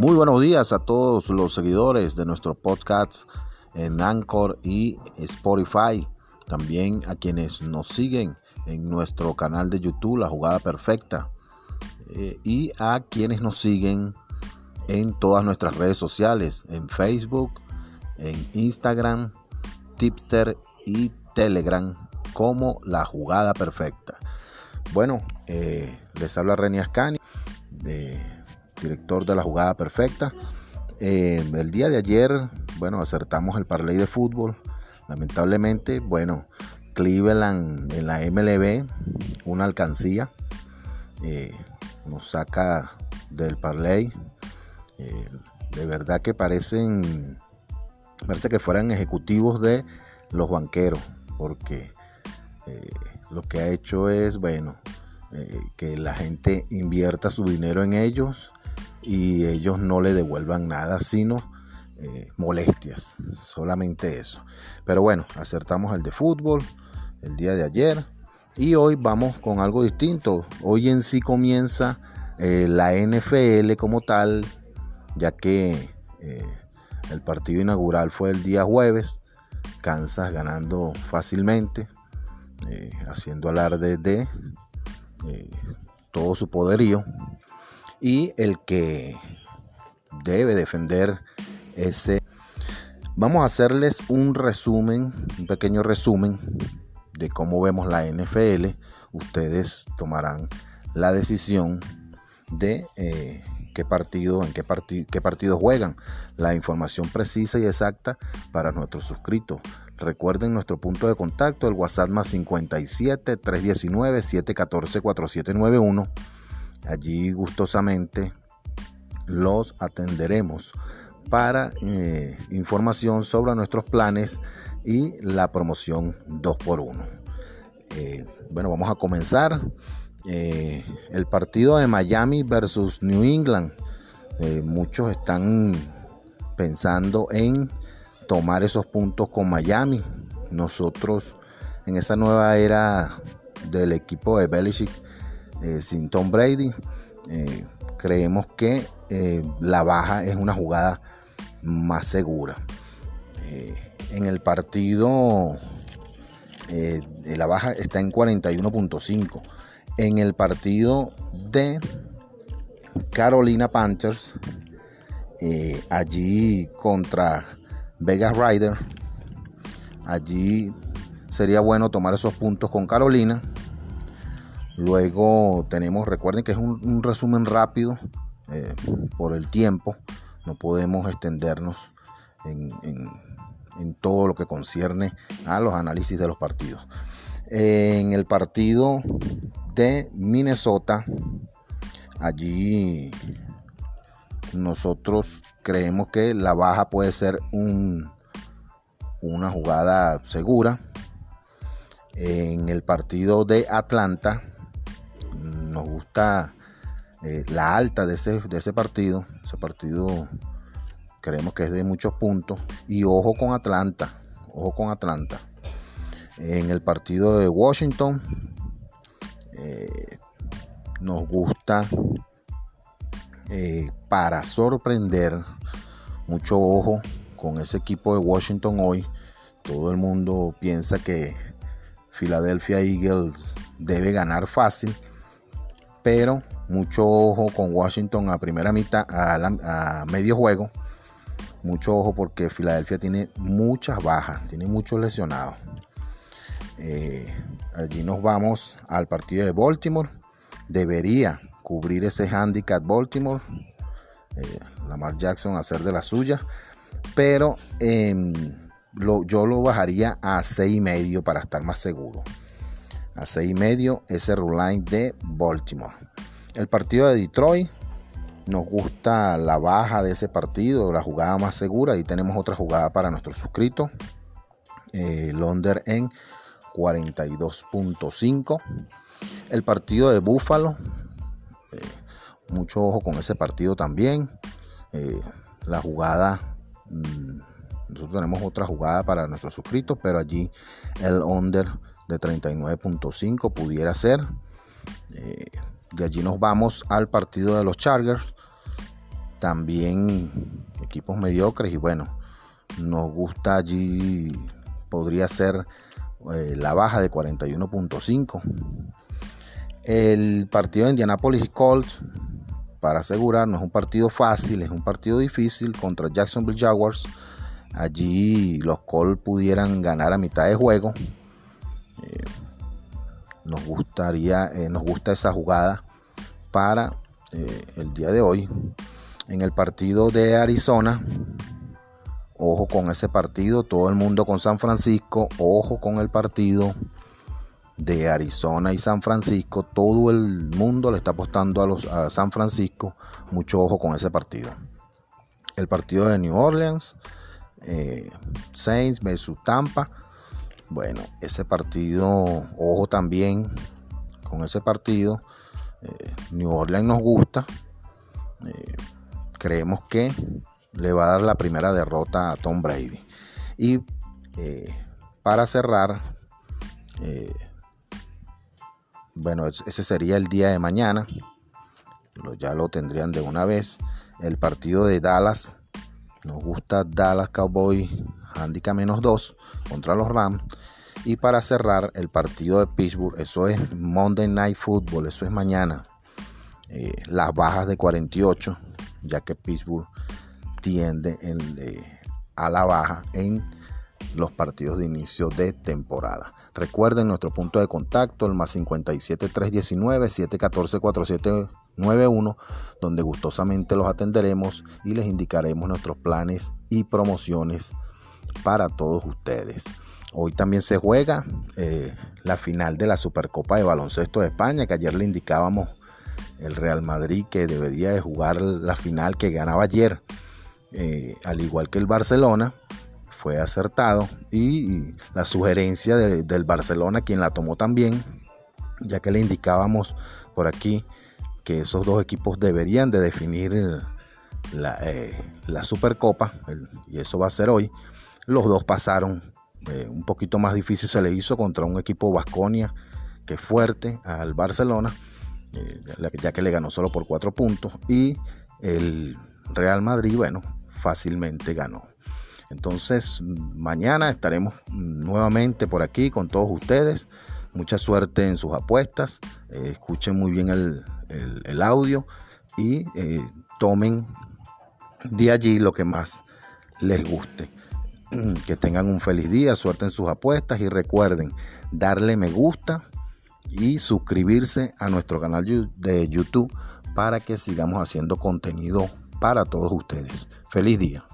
Muy buenos días a todos los seguidores de nuestro podcast en Anchor y Spotify. También a quienes nos siguen en nuestro canal de YouTube, La Jugada Perfecta. Eh, y a quienes nos siguen en todas nuestras redes sociales, en Facebook, en Instagram, Tipster y Telegram como La Jugada Perfecta. Bueno, eh, les habla Reni Ascani de director de la jugada perfecta. Eh, el día de ayer, bueno, acertamos el parlay de fútbol. Lamentablemente, bueno, Cleveland en la MLB, una alcancía, eh, nos saca del parlay. Eh, de verdad que parecen, parece que fueran ejecutivos de los banqueros, porque lo que ha hecho es, bueno, que la gente invierta su dinero en ellos y ellos no le devuelvan nada, sino eh, molestias, solamente eso. Pero bueno, acertamos el de fútbol el día de ayer y hoy vamos con algo distinto. Hoy en sí comienza eh, la NFL como tal, ya que eh, el partido inaugural fue el día jueves, Kansas ganando fácilmente, haciendo alarde de todo su poderío y el que debe defender ese. Vamos a hacerles un resumen, un pequeño resumen de cómo vemos la NFL. Ustedes tomarán la decisión de eh, qué partido, en qué, qué partido juegan. La información precisa y exacta para nuestros suscritos. Recuerden nuestro punto de contacto, el WhatsApp más 57 319 714 4791 Allí gustosamente los atenderemos para eh, información sobre nuestros planes y la promoción 2x1. Eh, bueno, vamos a comenzar. Eh, el partido de Miami versus New England. muchos están pensando en tomar esos puntos con Miami. Nosotros en esa nueva era del equipo de Belichick eh, sin Tom Brady. Eh, creemos que eh, la baja es una jugada más segura. en el partido, la baja está en 41.5. En el partido de Carolina Panthers, allí contra Vegas Rider, allí sería bueno tomar esos puntos con Carolina Luego tenemos, recuerden que es un, resumen rápido eh, por el tiempo, no podemos extendernos en, todo lo que concierne a los análisis de los partidos. En el partido de Minnesota, allí nosotros creemos que la baja puede ser un, una jugada segura. En el partido de Atlanta, nos gusta eh, la alta de ese, de ese partido. Ese partido creemos que es de muchos puntos. Y ojo con Atlanta. Ojo con Atlanta. En el partido de Washington eh, nos gusta eh, para sorprender. Mucho ojo con ese equipo de Washington hoy. Todo el mundo piensa que Philadelphia Eagles debe ganar fácil pero mucho ojo con Washington a primera mitad, a, medio juego. Mucho ojo porque Filadelfia tiene muchas bajas, tiene muchos lesionados. Eh, allí nos vamos al partido de Baltimore. Debería cubrir ese handicap Baltimore. Eh, Lamar Jackson hacer de la suya. Pero em, yo lo bajaría a 6.5 para estar más seguro a 6 y medio ese line de Baltimore. El partido de Detroit nos gusta la baja de ese partido, la jugada más segura. y tenemos otra jugada para nuestros suscritos. Eh, Londres en 42.5. El partido de Buffalo. Eh, mucho ojo con ese partido también. Eh, la jugada. Mm, nosotros tenemos otra jugada para nuestros suscritos, pero allí el under de 39.5 pudiera ser. Eh, de allí nos vamos al partido de los Chargers. también equipos mediocres y bueno, nos gusta allí, podría ser eh, la baja de 41.5. El partido de Indianapolis Colts, para asegurar, no es un partido fácil, es un partido difícil contra Jacksonville Jaguars. Allí los Colts pudieran ganar a mitad de juego. Eh, nos gustaría, eh, nos gusta esa jugada para el día de hoy. En el partido de Arizona, Ojo con ese partido, todo el mundo con San Francisco, ojo con el partido de Arizona y San Francisco, todo el mundo le está apostando a, los, a San Francisco, mucho ojo con ese partido. El partido de New Orleans, eh, Saints versus Tampa, bueno, ese partido, ojo también con ese partido, eh, New Orleans nos gusta, eh, creemos que le va a dar la primera derrota a Tom Brady. Y eh, para cerrar, bueno, ese sería el día de mañana. ya lo tendrían de una vez. El partido de Dallas. Nos gusta Dallas Cowboy Handicap menos 2 contra los Rams. Y para cerrar, el partido de Pittsburgh. Eso es Monday Night Football. Eso es mañana. Eh, las bajas de 48. Ya que Pittsburgh tiende eh, a la baja en los partidos de inicio de temporada. Recuerden nuestro punto de contacto, el más 57 319 714 4791, donde gustosamente los atenderemos y les indicaremos nuestros planes y promociones para todos ustedes. Hoy también se juega eh, la final de la Supercopa de Baloncesto de España, que ayer le indicábamos el Real Madrid que debería de jugar la final que ganaba ayer eh, al igual que el Barcelona, fue acertado y, la sugerencia del Barcelona, quien la tomó también, ya que le indicábamos por aquí que esos dos equipos deberían de definir la, eh, Supercopa, y eso va a ser hoy. Los dos pasaron, eh, un poquito más difícil se le hizo contra un equipo Vasconia que es fuerte al Barcelona, ya que le ganó solo por cuatro puntos, y el Real Madrid, bueno, fácilmente ganó. Entonces, mañana estaremos nuevamente por aquí con todos ustedes. Mucha suerte en sus apuestas. Eh, escuchen muy bien el, audio y eh, tomen de allí lo que más les guste. Que tengan un feliz día, suerte en sus apuestas y recuerden darle me gusta y suscribirse a nuestro canal de YouTube para que sigamos haciendo contenido para todos ustedes. Feliz día.